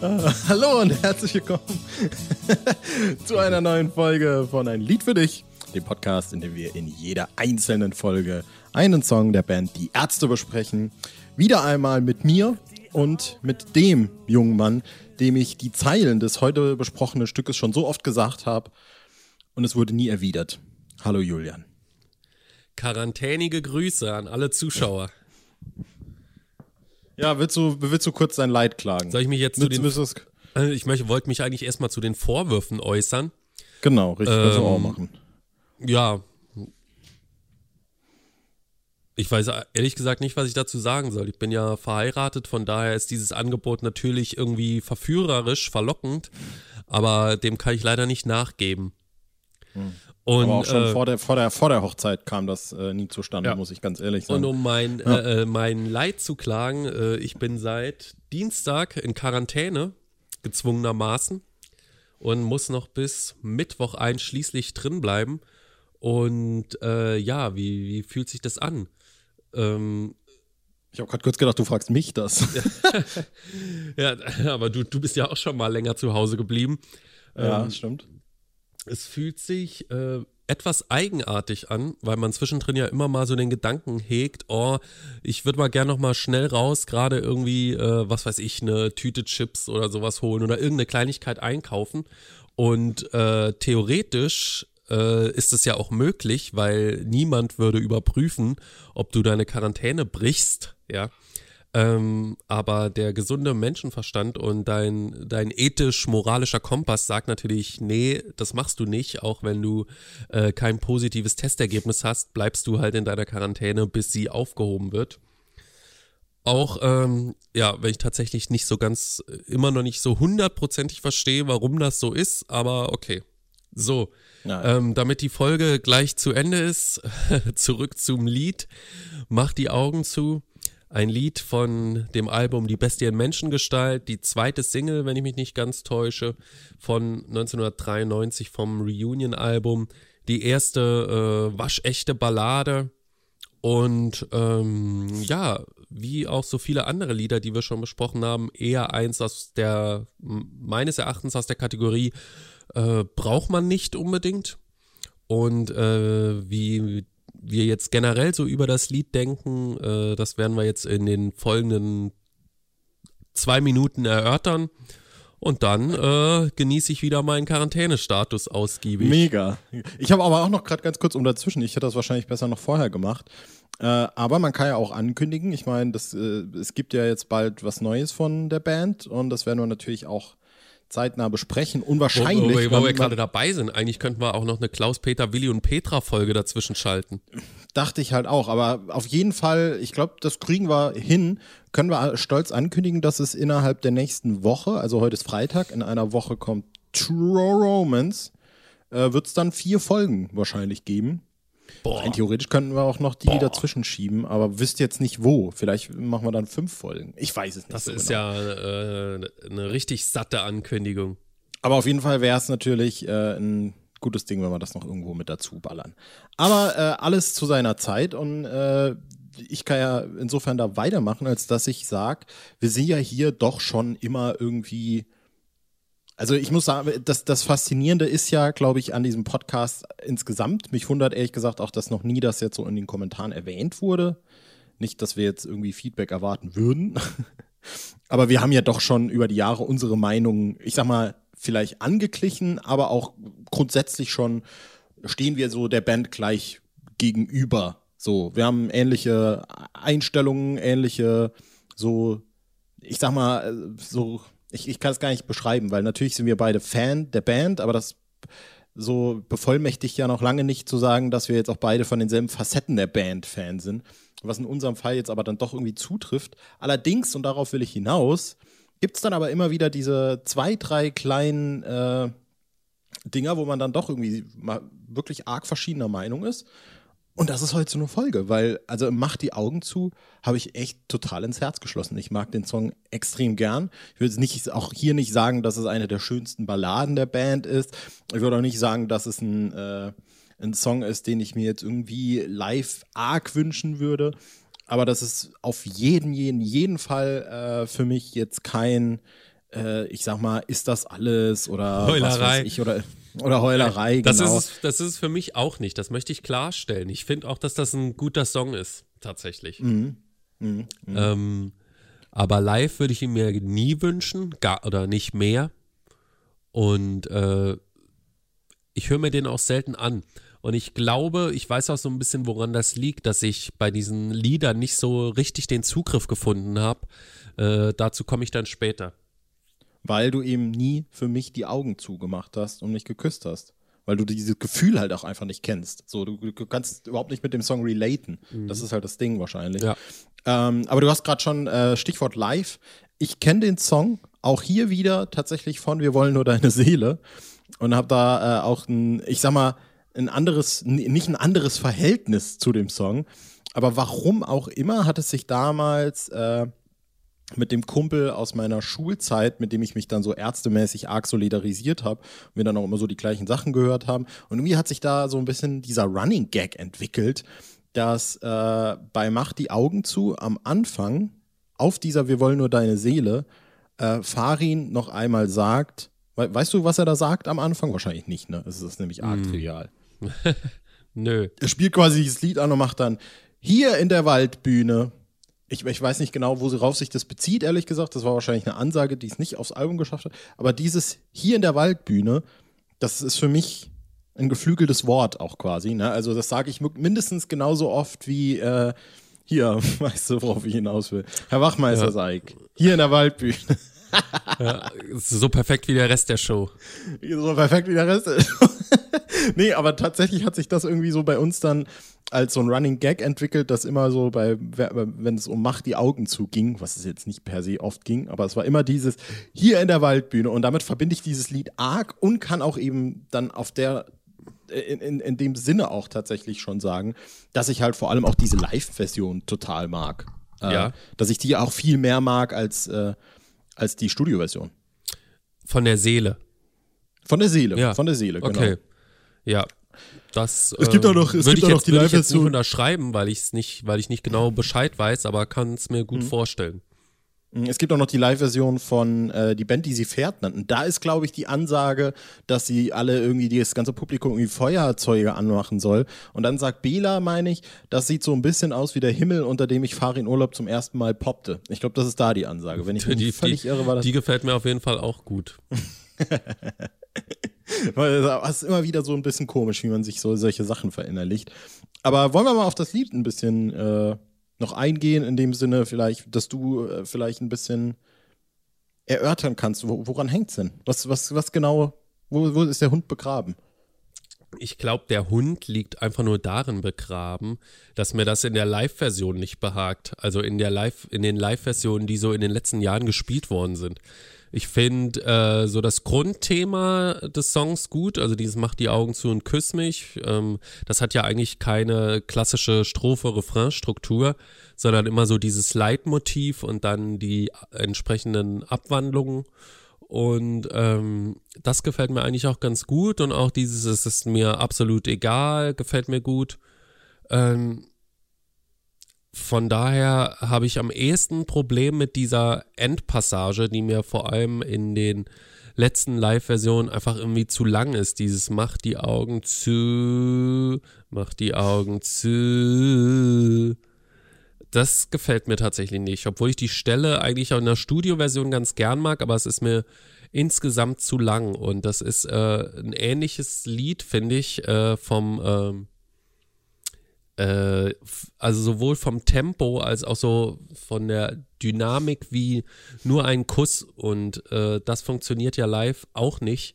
Ah, hallo und herzlich willkommen zu einer neuen Folge von Ein Lied für dich, dem Podcast, in dem wir in jeder einzelnen Folge einen Song der Band Die Ärzte besprechen. Wieder einmal mit mir und mit dem jungen Mann, dem ich die Zeilen des heute besprochenen Stückes schon so oft gesagt habe und es wurde nie erwidert. Hallo Julian. Quarantänige Grüße an alle Zuschauer. Ja, willst du, willst du kurz dein Leid klagen? Soll ich mich jetzt zu den. Äh, ich möchte, wollte mich eigentlich erstmal zu den Vorwürfen äußern. Genau, richtig, ähm, auch machen. Ja. Ich weiß ehrlich gesagt nicht, was ich dazu sagen soll. Ich bin ja verheiratet, von daher ist dieses Angebot natürlich irgendwie verführerisch, verlockend, aber dem kann ich leider nicht nachgeben. Hm. Und, Aber auch schon äh, vor, der, vor, der, vor der Hochzeit kam das äh, nie zustande, ja. muss ich ganz ehrlich sagen. Und um mein, ja. äh, mein Leid zu klagen, äh, ich bin seit Dienstag in Quarantäne, gezwungenermaßen, und muss noch bis Mittwoch einschließlich drin bleiben. Und äh, ja, wie, wie fühlt sich das an? Ähm, ich habe gerade kurz gedacht, du fragst mich das. ja, aber du, du bist ja auch schon mal länger zu Hause geblieben. Ja, ähm, stimmt es fühlt sich äh, etwas eigenartig an, weil man zwischendrin ja immer mal so den Gedanken hegt, oh, ich würde mal gern noch mal schnell raus, gerade irgendwie, äh, was weiß ich, eine Tüte Chips oder sowas holen oder irgendeine Kleinigkeit einkaufen. Und äh, theoretisch äh, ist es ja auch möglich, weil niemand würde überprüfen, ob du deine Quarantäne brichst, ja. Ähm, aber der gesunde Menschenverstand und dein, dein ethisch-moralischer Kompass sagt natürlich, nee, das machst du nicht, auch wenn du äh, kein positives Testergebnis hast, bleibst du halt in deiner Quarantäne, bis sie aufgehoben wird. Auch, ähm, ja, wenn ich tatsächlich nicht so ganz, immer noch nicht so hundertprozentig verstehe, warum das so ist, aber okay. So, ähm, damit die Folge gleich zu Ende ist, zurück zum Lied. Mach die Augen zu ein Lied von dem Album Die Bestie in Menschengestalt, die zweite Single, wenn ich mich nicht ganz täusche, von 1993 vom Reunion-Album. Die erste äh, waschechte Ballade. Und ähm, ja, wie auch so viele andere Lieder, die wir schon besprochen haben, eher eins aus der, meines Erachtens aus der Kategorie, äh, braucht man nicht unbedingt. Und äh, wie wir jetzt generell so über das Lied denken, äh, das werden wir jetzt in den folgenden zwei Minuten erörtern. Und dann äh, genieße ich wieder meinen Quarantänestatus ausgiebig. Mega. Ich habe aber auch noch gerade ganz kurz um dazwischen. Ich hätte das wahrscheinlich besser noch vorher gemacht. Äh, aber man kann ja auch ankündigen. Ich meine, äh, es gibt ja jetzt bald was Neues von der Band und das werden wir natürlich auch zeitnah besprechen. Unwahrscheinlich. Wo, wo, wo wir gerade dabei sind, eigentlich könnten wir auch noch eine Klaus-Peter, Willi und Petra-Folge dazwischen schalten. Dachte ich halt auch, aber auf jeden Fall, ich glaube, das kriegen wir hin. Können wir stolz ankündigen, dass es innerhalb der nächsten Woche, also heute ist Freitag, in einer Woche kommt True Romance, äh, wird es dann vier Folgen wahrscheinlich geben. Boah. Rein theoretisch könnten wir auch noch die Boah. dazwischen schieben, aber wisst jetzt nicht wo. Vielleicht machen wir dann fünf Folgen. Ich weiß es nicht. Das so ist genau. ja äh, eine richtig satte Ankündigung. Aber auf jeden Fall wäre es natürlich äh, ein gutes Ding, wenn wir das noch irgendwo mit dazu ballern. Aber äh, alles zu seiner Zeit und äh, ich kann ja insofern da weitermachen, als dass ich sage, wir sind ja hier doch schon immer irgendwie also ich muss sagen, das, das Faszinierende ist ja, glaube ich, an diesem Podcast insgesamt. Mich wundert ehrlich gesagt auch, dass noch nie das jetzt so in den Kommentaren erwähnt wurde. Nicht, dass wir jetzt irgendwie Feedback erwarten würden. aber wir haben ja doch schon über die Jahre unsere Meinung, ich sag mal, vielleicht angeglichen, aber auch grundsätzlich schon stehen wir so der Band gleich gegenüber. So, wir haben ähnliche Einstellungen, ähnliche so, ich sag mal, so ich, ich kann es gar nicht beschreiben, weil natürlich sind wir beide Fan der Band, aber das so bevollmächtigt ja noch lange nicht zu sagen, dass wir jetzt auch beide von denselben Facetten der Band Fan sind, was in unserem Fall jetzt aber dann doch irgendwie zutrifft. Allerdings, und darauf will ich hinaus, gibt es dann aber immer wieder diese zwei, drei kleinen äh, Dinger, wo man dann doch irgendwie mal wirklich arg verschiedener Meinung ist. Und das ist heute so eine Folge, weil, also Mach die Augen zu, habe ich echt total ins Herz geschlossen. Ich mag den Song extrem gern. Ich würde nicht, auch hier nicht sagen, dass es eine der schönsten Balladen der Band ist. Ich würde auch nicht sagen, dass es ein, äh, ein Song ist, den ich mir jetzt irgendwie live arg wünschen würde. aber das ist auf jeden, jeden, jeden Fall äh, für mich jetzt kein, äh, ich sag mal, ist das alles oder Heulerei. was weiß ich oder, oder Heulerei, Das, genau. ist, das ist es für mich auch nicht. Das möchte ich klarstellen. Ich finde auch, dass das ein guter Song ist, tatsächlich. Mhm. Mhm. Ähm, aber live würde ich ihn mir nie wünschen, gar oder nicht mehr. Und äh, ich höre mir den auch selten an. Und ich glaube, ich weiß auch so ein bisschen, woran das liegt, dass ich bei diesen Liedern nicht so richtig den Zugriff gefunden habe. Äh, dazu komme ich dann später. Weil du eben nie für mich die Augen zugemacht hast und mich geküsst hast. Weil du dieses Gefühl halt auch einfach nicht kennst. So, du, du kannst überhaupt nicht mit dem Song relaten. Das ist halt das Ding wahrscheinlich. Ja. Ähm, aber du hast gerade schon äh, Stichwort live. Ich kenne den Song auch hier wieder tatsächlich von Wir wollen nur deine Seele und habe da äh, auch ein, ich sag mal, ein anderes, nicht ein anderes Verhältnis zu dem Song. Aber warum auch immer hat es sich damals äh, mit dem Kumpel aus meiner Schulzeit, mit dem ich mich dann so ärztemäßig arg solidarisiert habe und wir dann auch immer so die gleichen Sachen gehört haben. Und irgendwie hat sich da so ein bisschen dieser Running Gag entwickelt, dass äh, bei Mach die Augen zu am Anfang auf dieser Wir wollen nur deine Seele äh, Farin noch einmal sagt, we weißt du, was er da sagt am Anfang? Wahrscheinlich nicht, ne? Es ist nämlich arg trivial. Nö. Er spielt quasi dieses Lied an und macht dann hier in der Waldbühne. Ich, ich weiß nicht genau, worauf sich das bezieht, ehrlich gesagt. Das war wahrscheinlich eine Ansage, die es nicht aufs Album geschafft hat. Aber dieses hier in der Waldbühne, das ist für mich ein geflügeltes Wort auch quasi. Ne? Also das sage ich mindestens genauso oft wie äh, hier, weißt du, worauf ich hinaus will. Herr Wachmeister Ja. Seig, hier in der Waldbühne. Ja, so perfekt wie der Rest der Show. so perfekt wie der Rest ist. nee, aber tatsächlich hat sich das irgendwie so bei uns dann als so ein Running Gag entwickelt, dass immer so bei, wenn es um Macht die Augen zuging, was es jetzt nicht per se oft ging, aber es war immer dieses hier in der Waldbühne und damit verbinde ich dieses Lied arg und kann auch eben dann auf der in, in, in dem Sinne auch tatsächlich schon sagen, dass ich halt vor allem auch diese Live-Version total mag. Äh, Ja. Dass ich die auch viel mehr mag als, äh, als die Studioversion. Von der Seele. Von der Seele, Ja. von der Seele, genau. Okay. Ja. Das Es gibt auch noch- es würde gibt ich auch noch jetzt, die Live-Version. unterschreiben, weil ich es nicht, weil ich nicht genau Bescheid weiß, aber kann es mir Mhm. gut vorstellen. Es gibt auch noch die Live-Version von äh, die Band, die sie Pferd nannten. Da ist, glaube ich, die Ansage, dass sie alle irgendwie, das ganze Publikum irgendwie Feuerzeuge anmachen soll. Und dann sagt Bela, meine ich, das sieht so ein bisschen aus wie der Himmel, unter dem ich Farin Urlaub zum ersten Mal poppte. Ich glaube, das ist da die Ansage. Wenn ich Die, völlig die, irre, war das. die gefällt mir auf jeden Fall auch gut. Das ist immer wieder so ein bisschen komisch, wie man sich so solche Sachen verinnerlicht. Aber wollen wir mal auf das Lied ein bisschen äh, noch eingehen, in dem Sinne vielleicht, dass du äh, vielleicht ein bisschen erörtern kannst, wo, woran hängt's denn? Was, was, was genau, wo, wo ist der Hund begraben? Ich glaube, der Hund liegt einfach nur darin begraben, dass mir das in der Live-Version nicht behagt. Also in der Live, in den Live-Versionen, die so in den letzten Jahren gespielt worden sind. Ich finde äh, so das Grundthema des Songs gut, also dieses Mach die Augen zu und küss mich. Ähm, das hat ja eigentlich keine klassische Strophe-Refrain-Struktur, sondern immer so dieses Leitmotiv und dann die entsprechenden Abwandlungen. Und ähm, das gefällt mir eigentlich auch ganz gut. Und auch dieses, es ist mir absolut egal, gefällt mir gut. Ähm, von daher habe ich am ehesten Problem mit dieser Endpassage, die mir vor allem in den letzten Live-Versionen einfach irgendwie zu lang ist. Dieses Mach die Augen zu, mach die Augen zu. Das gefällt mir tatsächlich nicht, obwohl ich die Stelle eigentlich auch in der Studioversion ganz gern mag, aber es ist mir insgesamt zu lang. Und das ist äh, ein ähnliches Lied, finde ich, äh, vom ähm, äh, also sowohl vom Tempo als auch so von der Dynamik wie nur ein Kuss. Und äh, das funktioniert ja live auch nicht.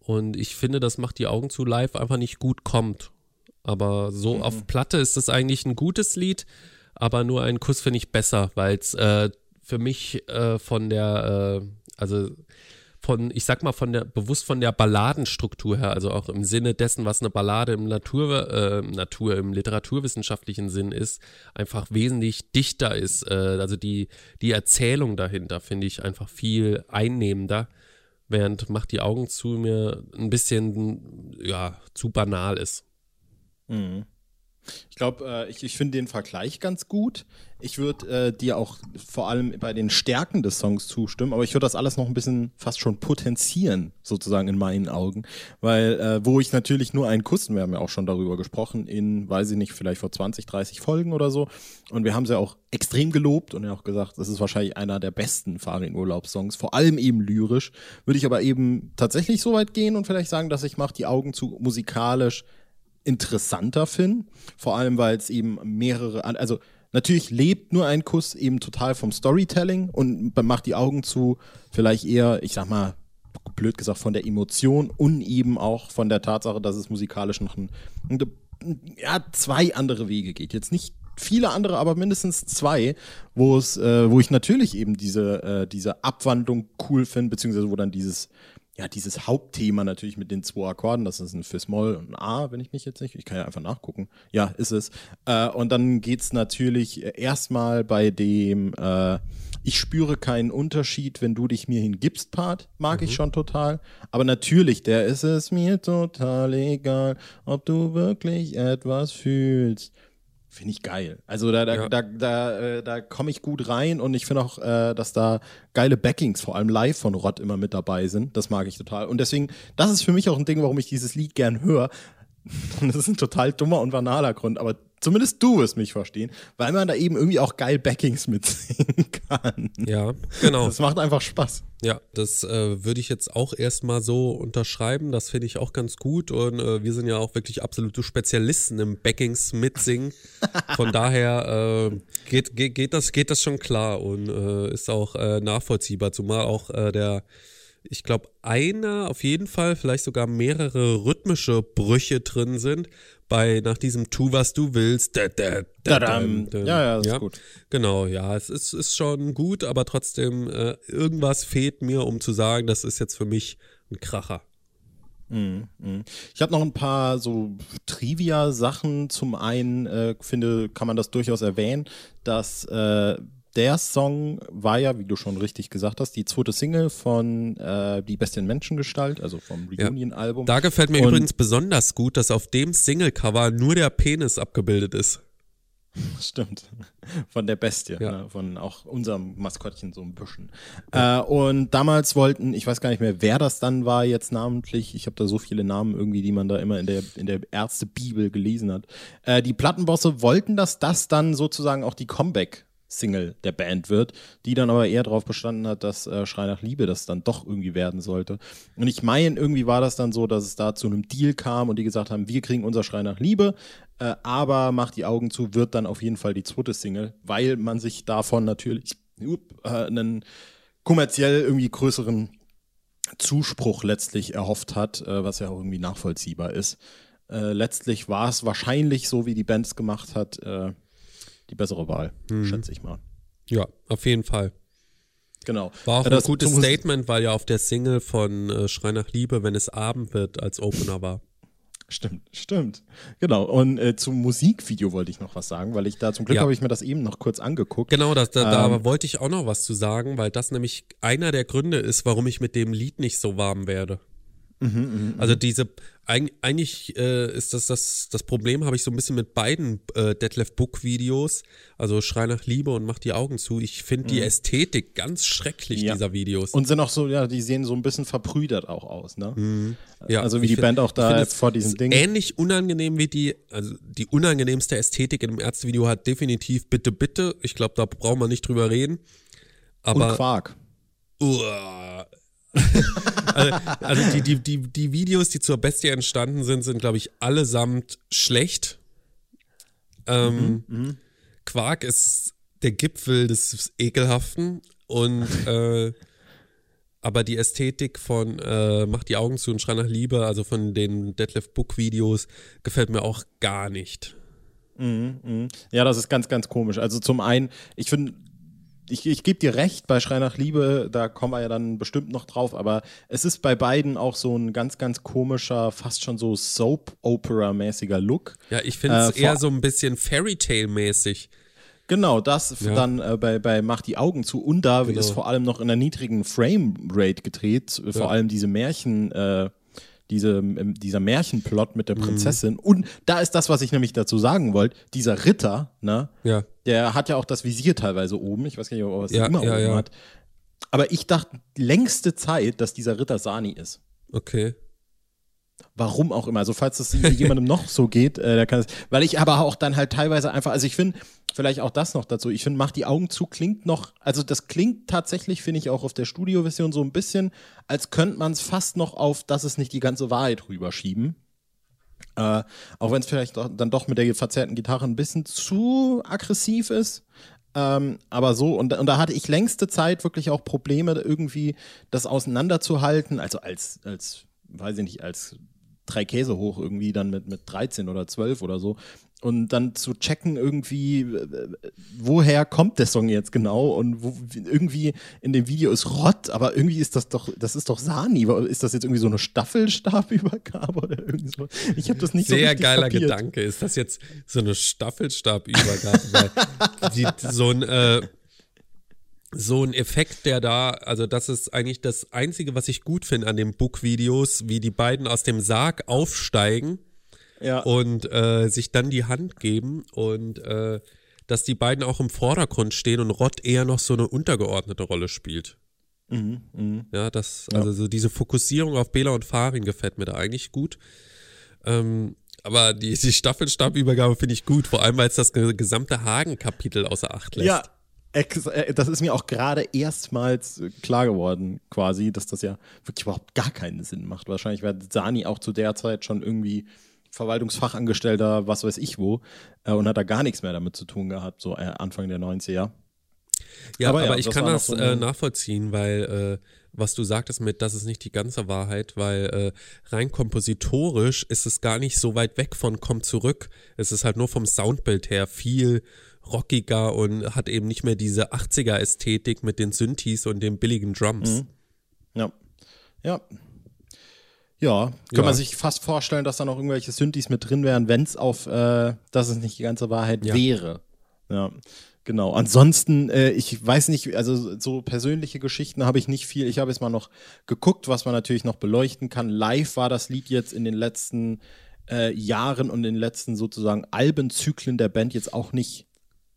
Und ich finde, das macht die Augen zu live einfach nicht gut kommt. Aber so auf Platte ist das eigentlich ein gutes Lied, aber nur ein Kuss finde ich besser, weil es äh, für mich äh, von der, äh, also von, ich sag mal, von der, bewusst von der Balladenstruktur her, also auch im Sinne dessen, was eine Ballade im Natur, äh, Natur, im literaturwissenschaftlichen Sinn ist, einfach wesentlich dichter ist. Äh, also die, die Erzählung dahinter finde ich einfach viel einnehmender, während Macht die Augen zu mir ein bisschen, ja, zu banal ist. Mhm. Ich glaube, äh, ich, ich finde den Vergleich ganz gut. Ich würde äh, dir auch vor allem bei den Stärken des Songs zustimmen, aber ich würde das alles noch ein bisschen fast schon potenzieren, sozusagen in meinen Augen. Weil, äh, wo ich natürlich nur einen Kuss, wir haben ja auch schon darüber gesprochen, in, weiß ich nicht, vielleicht vor 20, 30 Folgen oder so. Und wir haben sie ja auch extrem gelobt und ja auch gesagt, das ist wahrscheinlich einer der besten Farin-Urlaubssongs, vor allem eben lyrisch. Würde ich aber eben tatsächlich so weit gehen und vielleicht sagen, dass ich Mach die Augen zu musikalisch interessanter finde. Vor allem, weil es eben mehrere, also natürlich lebt nur ein Kuss eben total vom Storytelling und macht die Augen zu, vielleicht eher, ich sag mal, blöd gesagt, von der Emotion und eben auch von der Tatsache, dass es musikalisch noch ein, ja, zwei andere Wege geht. Jetzt nicht viele andere, aber mindestens zwei, wo es, äh, wo ich natürlich eben diese, äh, diese Abwandlung cool finde, beziehungsweise wo dann dieses ja, dieses Hauptthema natürlich mit den zwei Akkorden, das ist ein Fis-Moll und ein A, wenn ich mich jetzt nicht, ich kann ja einfach nachgucken. Ja, ist es. Äh, und dann geht's natürlich erstmal bei dem äh, Ich spüre keinen Unterschied, wenn du dich mir hingibst, Part, mag mhm. ich schon total. Aber natürlich, der ist es mir total egal, ob du wirklich etwas fühlst. Finde ich geil. Also da, da, ja. da, da, äh, da komme ich gut rein und ich finde auch, äh, dass da geile Backings, vor allem live von Rott, immer mit dabei sind. Das mag ich total. Und deswegen, das ist für mich auch ein Ding, warum ich dieses Lied gern höre. Das ist ein total dummer und banaler Grund, aber Zumindest du wirst mich verstehen, weil man da eben irgendwie auch geil Backings mitsingen kann. Ja, genau. Das macht einfach Spaß. Ja, das äh, würde ich jetzt auch erstmal so unterschreiben. Das finde ich auch ganz gut. Und äh, wir sind ja auch wirklich absolute Spezialisten im Backings mitsingen. Von daher äh, geht, geht, geht, das, geht das schon klar und äh, ist auch äh, nachvollziehbar. Zumal auch äh, der ich glaube, einer auf jeden Fall, vielleicht sogar mehrere rhythmische Brüche drin sind, bei nach diesem Tu, was du willst. Da, da, da, da, ja, ja, das ja. ist gut. Genau, ja, es ist, ist schon gut, aber trotzdem, äh, irgendwas fehlt mir, um zu sagen, das ist jetzt für mich ein Kracher. Mhm, mhm. Ich habe noch ein paar so Trivia-Sachen. Zum einen äh, finde, kann man das durchaus erwähnen, dass äh, der Song war ja, wie du schon richtig gesagt hast, die zweite Single von äh, Die Beste in Menschengestalt, also vom Reunion-Album. Da gefällt mir Und übrigens besonders gut, dass auf dem Single-Cover nur der Penis abgebildet ist. Stimmt. Von der Bestie, ja. ne? von auch unserem Maskottchen so ein bisschen. Ja. Äh, und damals wollten, ich weiß gar nicht mehr, wer das dann war jetzt namentlich, ich habe da so viele Namen irgendwie, die man da immer in der, in der Ärzte-Bibel gelesen hat. Äh, die Plattenbosse wollten, dass das dann sozusagen auch die Comeback Single der Band wird, die dann aber eher darauf bestanden hat, dass äh, Schrei nach Liebe das dann doch irgendwie werden sollte. Und ich meine, irgendwie war das dann so, dass es da zu einem Deal kam und die gesagt haben, wir kriegen unser Schrei nach Liebe, äh, aber macht die Augen zu, wird dann auf jeden Fall die zweite Single, weil man sich davon natürlich up, äh, einen kommerziell irgendwie größeren Zuspruch letztlich erhofft hat, äh, was ja auch irgendwie nachvollziehbar ist. Äh, letztlich war es wahrscheinlich so, wie die Band es gemacht hat, äh, die bessere Wahl, mhm. schätze ich mal. Ja, auf jeden Fall. Genau. War auch ja, ein gutes Statement, weil ja auf der Single von äh, Schrei nach Liebe, wenn es Abend wird, als Opener war. Stimmt, stimmt. Genau. Und äh, zum Musikvideo wollte ich noch was sagen, weil ich da zum Glück ja. habe ich mir das eben noch kurz angeguckt. Genau, das, da, ähm, da wollte ich auch noch was zu sagen, weil das nämlich einer der Gründe ist, warum ich mit dem Lied nicht so warm werde. Mhm, mh, mh. Also diese, eigentlich äh, ist das, das das Problem, habe ich so ein bisschen mit beiden äh, Detlef Book Videos, also Schrei nach Liebe und Mach die Augen zu. Ich finde die mhm. Ästhetik ganz schrecklich ja. dieser Videos. Und sind auch so, ja, die sehen so ein bisschen verbrüdert auch aus, ne? Mhm. Ja, also wie die find, Band auch da vor diesem Ding. Ähnlich unangenehm wie die, also die unangenehmste Ästhetik in einem Ärztevideo hat definitiv Bitte, Bitte. Ich glaube, da braucht man nicht drüber reden. Aber, und Quark. Uh, also, also die, die, die, die Videos, die zur Bestie entstanden sind, sind, glaube ich, allesamt schlecht. Ähm, mhm, mhm, Quark ist der Gipfel des Ekelhaften und äh, aber die Ästhetik von äh, Mach die Augen zu und Schrei nach Liebe, also von den Deadlift Book Videos, gefällt mir auch gar nicht. Mhm, mh. Ja, das ist ganz, ganz komisch. Also zum einen, ich finde, ich, ich gebe dir recht, bei Schrei nach Liebe, da kommen wir ja dann bestimmt noch drauf, aber es ist bei beiden auch so ein ganz, ganz komischer, fast schon so Soap-Opera-mäßiger Look. Ja, ich finde es äh, eher so ein bisschen Fairy-Tale-mäßig. Genau, das ja. dann äh, bei, bei Mach die Augen zu. Und da genau. ist vor allem noch in einer niedrigen Frame-Rate gedreht, vor allem diese Märchen, äh, diese, ähm, dieser Märchenplot mit der Mhm. Prinzessin. Und da ist das, was ich nämlich dazu sagen wollte, dieser Ritter, ne, Ja. der hat ja auch das Visier teilweise oben. Ich weiß gar nicht, ob er es Ja, immer ja, oben ja. hat. Aber ich dachte längste Zeit, dass dieser Ritter Sani ist. Okay. Warum auch immer. Also falls das jemandem noch so geht, äh, der kann es. Weil ich aber auch dann halt teilweise einfach, also ich finde, vielleicht auch das noch dazu, ich finde, mach die Augen zu klingt noch, also das klingt tatsächlich, finde ich, auch auf der Studioversion so ein bisschen, als könnte man es fast noch auf, das ist nicht die ganze Wahrheit rüberschieben. Äh, auch wenn es vielleicht doch, dann doch mit der verzerrten Gitarre ein bisschen zu aggressiv ist. Ähm, aber so, und, und da hatte ich längste Zeit wirklich auch Probleme, irgendwie das auseinanderzuhalten. Also als, als, weiß ich nicht, als drei Käse hoch irgendwie dann mit, mit 13 oder 12 oder so. Und dann zu checken irgendwie, äh, woher kommt der Song jetzt genau und wo, wie- irgendwie in dem Video ist Rott, aber irgendwie ist das doch, das ist doch Sani. Ist das jetzt irgendwie so eine Staffelstabübergabe oder irgend so? Ich habe das nicht so Sehr geiler kapiert. Gedanke. Ist das jetzt so eine Staffelstabübergabe? Weil die, so ein äh, so ein Effekt, der da, also das ist eigentlich das Einzige, was ich gut finde an den Book-Videos, wie die beiden aus dem Sarg aufsteigen Ja. und äh, sich dann die Hand geben und äh, dass die beiden auch im Vordergrund stehen und Rott eher noch so eine untergeordnete Rolle spielt. Mhm, Ja, das, also so diese Fokussierung auf Bela und Farin gefällt mir da eigentlich gut. Ähm, aber die, die Staffelstabübergabe finde ich gut, vor allem weil es das ge- gesamte Hagen-Kapitel außer Acht lässt. Ja, das ist mir auch gerade erstmals äh, klar geworden, quasi, dass das ja wirklich überhaupt gar keinen Sinn macht. Wahrscheinlich war Sani auch zu der Zeit schon irgendwie Verwaltungsfachangestellter, was weiß ich wo, äh, und hat da gar nichts mehr damit zu tun gehabt, so äh, Anfang der 90er. Ja, Aber aber, ja, ich das kann das so äh, nachvollziehen, weil äh, was du sagtest mit, das ist nicht die ganze Wahrheit, weil äh, rein kompositorisch ist es gar nicht so weit weg von Komm zurück. Es ist halt nur vom Soundbild her viel rockiger und hat eben nicht mehr diese 80er-Ästhetik mit den Synthes und den billigen Drums. Ja. Ja. Ja, kann Ja. man sich fast vorstellen, dass da noch irgendwelche Synthes mit drin wären, wenn es auf, äh, dass es nicht die ganze Wahrheit Ja. wäre. Ja, genau. Ansonsten, äh, ich weiß nicht, also so persönliche Geschichten habe ich nicht viel. Ich habe jetzt mal noch geguckt, was man natürlich noch beleuchten kann. Live war das Lied jetzt in den letzten äh, Jahren und in den letzten sozusagen Albenzyklen der Band jetzt auch nicht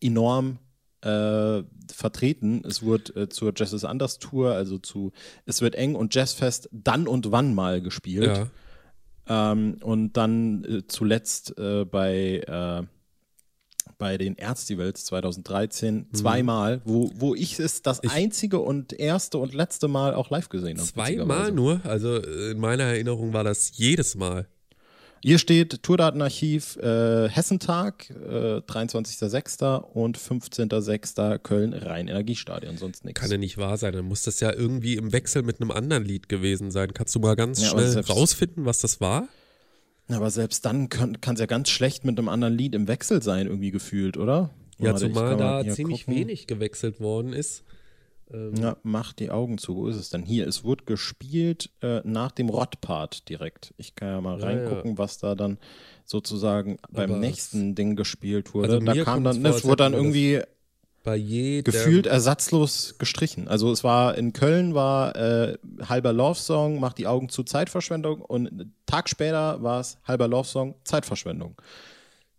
enorm äh, vertreten. Es wird äh, zur Jazz is Anders Tour, also zu Es wird eng und Jazzfest dann und wann mal gespielt. Ja. Ähm, und dann äh, zuletzt äh, bei, äh, bei den Erztivals 2013 zweimal, wo, wo ich es das einzige und erste und letzte Mal auch live gesehen habe. Zweimal nur, also äh, in meiner Erinnerung war das jedes Mal. Hier steht Tourdatenarchiv äh, Hessentag, äh, 23.06. und 15.06. Köln Rhein-Energiestadion, sonst nichts. Kann ja nicht wahr sein, dann muss das ja irgendwie im Wechsel mit einem anderen Lied gewesen sein. Kannst du mal ganz Ja, schnell rausfinden, was das war? Aber selbst dann kann es ja ganz schlecht mit einem anderen Lied im Wechsel sein, irgendwie gefühlt, oder? Ja, Warte, zumal da ziemlich gucken. wenig gewechselt worden ist. Ja, macht die Augen zu. Wo ist es denn? Hier, es wurde gespielt äh, nach dem Rott-Part direkt. Ich kann ja mal Ja, reingucken, was da dann sozusagen beim Aber nächsten Ding gespielt wurde. Also da kam dann, vor, es wurde dann irgendwie gefühlt ersatzlos gestrichen. Also es war in Köln war äh, halber Love Song, macht die Augen zu Zeitverschwendung und einen Tag später war es halber Love Song, Zeitverschwendung.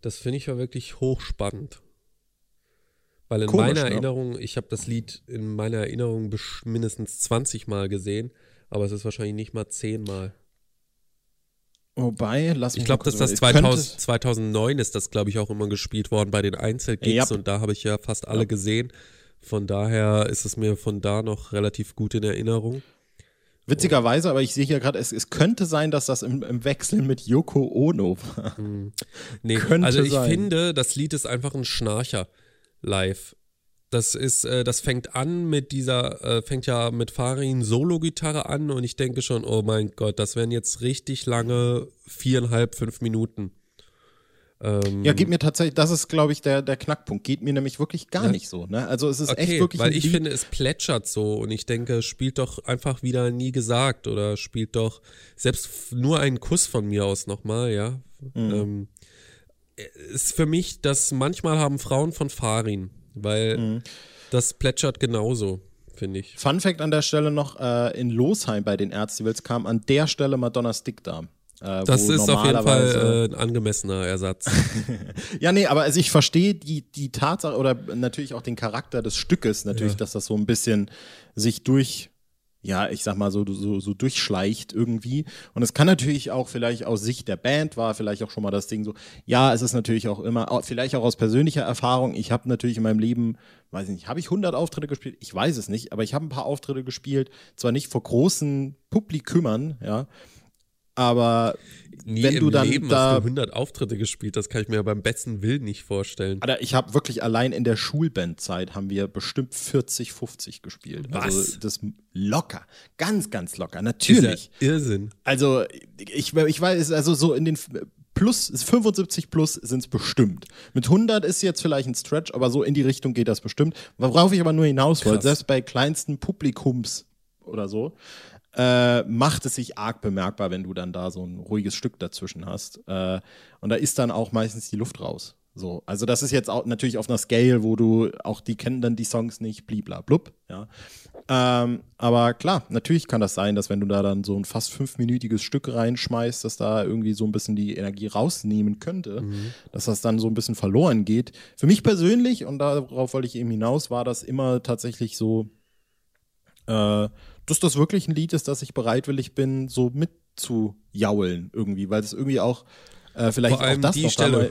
Das finde ich ja wirklich hochspannend. Weil in Komisch, meiner ne? Erinnerung, ich habe das Lied in meiner Erinnerung mindestens 20 Mal gesehen, aber es ist wahrscheinlich nicht mal 10 Mal. Wobei, lass mich Ich glaube, dass das überlegen. 2000, 2009 ist das, glaube ich, auch immer gespielt worden bei den Einzelgigs Yep. und da habe ich ja fast alle Ja. gesehen. Von daher ist es mir von da noch relativ gut in Erinnerung. Witzigerweise, aber ich sehe hier gerade, es, es könnte sein, dass das im, im Wechsel mit Yoko Ono war. Nee, Könnte also ich sein. finde, das Lied ist einfach ein Schnarcher live. Das ist, äh, das fängt an mit dieser, äh, fängt ja mit Farin Solo-Gitarre an und ich denke schon, oh mein Gott, das wären jetzt richtig lange viereinhalb, fünf Minuten. Ähm, Ja, geht mir tatsächlich, das ist, glaube ich, der, der Knackpunkt. Geht mir nämlich wirklich gar Ja. nicht so. Ne? Also es ist okay, echt wirklich weil ich Lied, finde, es plätschert so und ich denke, spielt doch einfach wieder nie gesagt oder spielt doch selbst nur einen Kuss von mir aus nochmal, ja. Mhm. Ähm, ist für mich, dass manchmal haben Frauen von Farin, weil Mhm. das plätschert genauso, finde ich. Fun Fact an der Stelle noch: äh, In Losheim bei den Erztivils kam an der Stelle Madonnas Dickdarm. Äh, das ist auf jeden Fall äh, ein angemessener Ersatz. ja, nee, aber also ich verstehe die, die Tatsache oder natürlich auch den Charakter des Stückes, natürlich, ja. dass das so ein bisschen sich durch ja, ich sag mal so, so, so durchschleicht irgendwie. Und es kann natürlich auch vielleicht aus Sicht der Band war vielleicht auch schon mal das Ding so, ja, es ist natürlich auch immer, vielleicht auch aus persönlicher Erfahrung, ich habe natürlich in meinem Leben, weiß ich nicht, habe ich 100 Auftritte gespielt? Ich weiß es nicht, aber ich habe ein paar Auftritte gespielt, zwar nicht vor großen Publikümern, ja, aber Nie wenn du dann Leben da hast du 100 Auftritte gespielt, das kann ich mir beim besten Willen nicht vorstellen. Alter, ich habe wirklich allein in der Schulbandzeit haben wir bestimmt 40, 50 gespielt. Was? Also das locker, ganz, ganz locker, natürlich. Ja Irrsinn. Also ich, ich weiß, also so in den plus 75 plus sind es bestimmt. Mit 100 ist jetzt vielleicht ein Stretch, aber so in die Richtung geht das bestimmt. Worauf ich aber nur hinaus wollte, selbst bei kleinsten Publikums oder so, äh, macht es sich arg bemerkbar, wenn du dann da so ein ruhiges Stück dazwischen hast. Äh, und da ist dann auch meistens die Luft raus. So, also das ist jetzt auch natürlich auf einer Scale, wo du auch die kennen dann die Songs nicht, blibla blub, ja. Ähm, aber klar, natürlich kann das sein, dass wenn du da dann so ein fast fünfminütiges Stück reinschmeißt, dass da irgendwie so ein bisschen die Energie rausnehmen könnte, mhm. dass das dann so ein bisschen verloren geht. Für mich persönlich, und darauf wollte ich eben hinaus, war das immer tatsächlich so, äh, dass das wirklich ein Lied ist, das ich bereitwillig bin, so mitzujaulen irgendwie, weil es irgendwie auch äh, vielleicht Vor allem auch das die noch Stelle.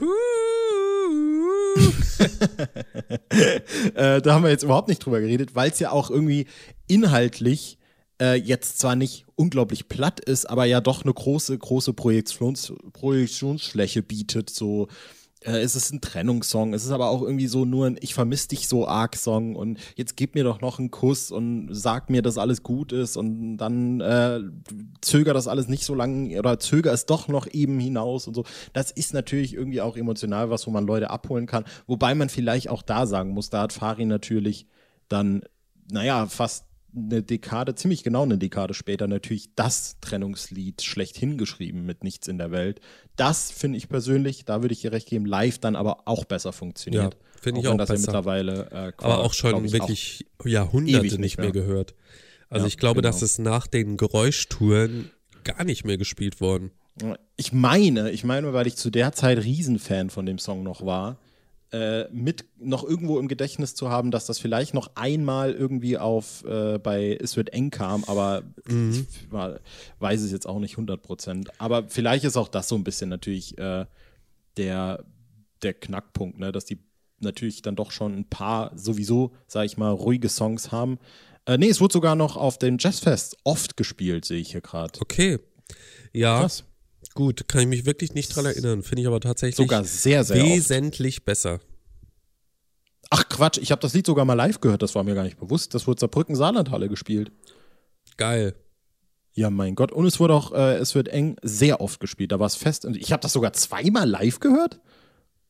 äh, da haben wir jetzt überhaupt nicht drüber geredet, weil es ja auch irgendwie inhaltlich äh, jetzt zwar nicht unglaublich platt ist, aber ja doch eine große, große Projektions Projektionsfläche bietet, so äh, es ist ein Trennungssong, es ist aber auch irgendwie so nur ein Ich vermiss dich so arg Song und jetzt gib mir doch noch einen Kuss und sag mir, dass alles gut ist und dann äh, zöger das alles nicht so lange oder zöger es doch noch eben hinaus und so. Das ist natürlich irgendwie auch emotional was, wo man Leute abholen kann. Wobei man vielleicht auch da sagen muss, da hat Farin natürlich dann, naja, fast eine Dekade, ziemlich genau eine Dekade später natürlich das Trennungslied schlechthin geschrieben mit Nichts in der Welt. Das finde ich persönlich, da würde ich dir recht geben, live dann aber auch besser funktioniert. Ja, finde ich auch, auch das besser. Mittlerweile, äh, aber auch schon wirklich auch Jahrhunderte nicht mehr, mehr gehört. Also ja, ich glaube, genau. dass es nach den Geräuschtouren gar nicht mehr gespielt worden. Ich meine, ich meine, weil ich zu der Zeit Riesenfan von dem Song noch war, äh, mit noch irgendwo im Gedächtnis zu haben, dass das vielleicht noch einmal irgendwie auf äh, bei Es wird eng kam, aber mhm. ich war, weiß es jetzt auch nicht 100 Prozent. Aber vielleicht ist auch das so ein bisschen natürlich äh, der, der Knackpunkt, ne? dass die natürlich dann doch schon ein paar sowieso, sag ich mal, ruhige Songs haben. Äh, nee, es wurde sogar noch auf den Jazzfest oft gespielt, sehe ich hier gerade. Okay. Ja. Krass. Gut, kann ich mich wirklich nicht dran erinnern. Finde ich aber tatsächlich sogar sehr, sehr wesentlich oft. besser. Ach Quatsch, ich habe das Lied sogar mal live gehört, das war mir gar nicht bewusst. Das wurde Saarbrücken Saarlandhalle gespielt. Geil. Ja, mein Gott. Und es wurde auch, äh, es wird eng sehr oft gespielt. Da war es fest. Ich habe das sogar zweimal live gehört.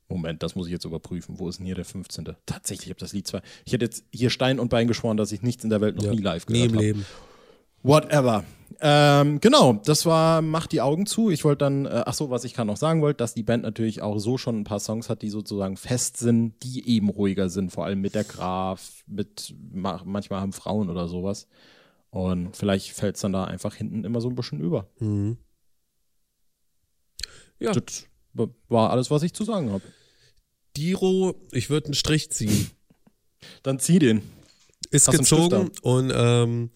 Moment, das muss ich jetzt überprüfen. Wo ist denn hier der 15.? Tatsächlich, ich habe das Lied zwei. Ich hätte jetzt hier Stein und Bein geschworen, dass ich nichts in der Welt noch ja, nie live gehört habe. Nie im Leben. Whatever. Ähm, genau, das war Macht die Augen zu. Ich wollte dann, äh, ach so, was ich gerade noch sagen wollte, dass die Band natürlich auch so schon ein paar Songs hat, die sozusagen fest sind, die eben ruhiger sind, vor allem mit der Graf, mit manchmal haben Frauen oder sowas. Und vielleicht fällt es dann da einfach hinten immer so ein bisschen über. Mhm. Ja. Das war alles, was ich zu sagen habe. Diro, ich würde einen Strich ziehen. dann zieh den. Ist Hast gezogen und ähm,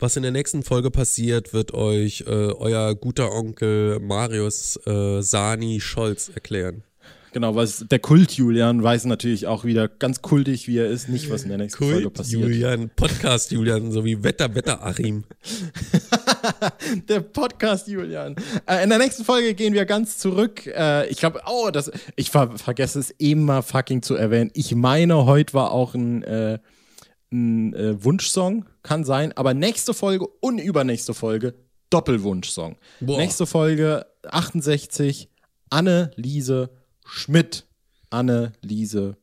was in der nächsten Folge passiert, wird euch äh, euer guter Onkel Marius äh, Sani Scholz erklären. Genau, was der Kult Julian weiß natürlich auch wieder ganz kultig, wie er ist, nicht was in der nächsten Kult Folge passiert. Julian, Podcast Julian, so wie Wetter Wetter Achim. der Podcast Julian. Äh, in der nächsten Folge gehen wir ganz zurück. Äh, ich glaube, oh, das, ich ver vergesse es immer fucking zu erwähnen. Ich meine, heute war auch ein äh, ein äh, Wunschsong, kann sein, aber nächste Folge und übernächste Folge Doppelwunschsong. Boah. Nächste Folge 68 Anne-Liese Schmidt. Anne-Liese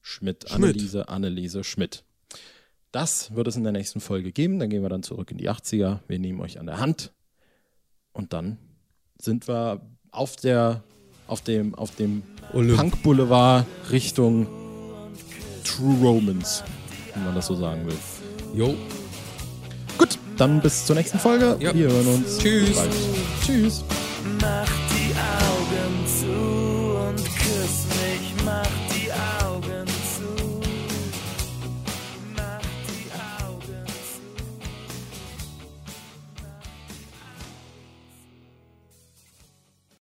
Schmidt. Anne-Liese, Anne-Liese Schmidt. Das wird es in der nächsten Folge geben. Dann gehen wir dann zurück in die 80er. Wir nehmen euch an der Hand. Und dann sind wir auf der auf dem, auf dem Punk Boulevard Richtung True Romans wenn man das so sagen will. Jo. Gut, dann bis zur nächsten Folge. Ja. Wir hören uns. Tschüss. Bald. Tschüss.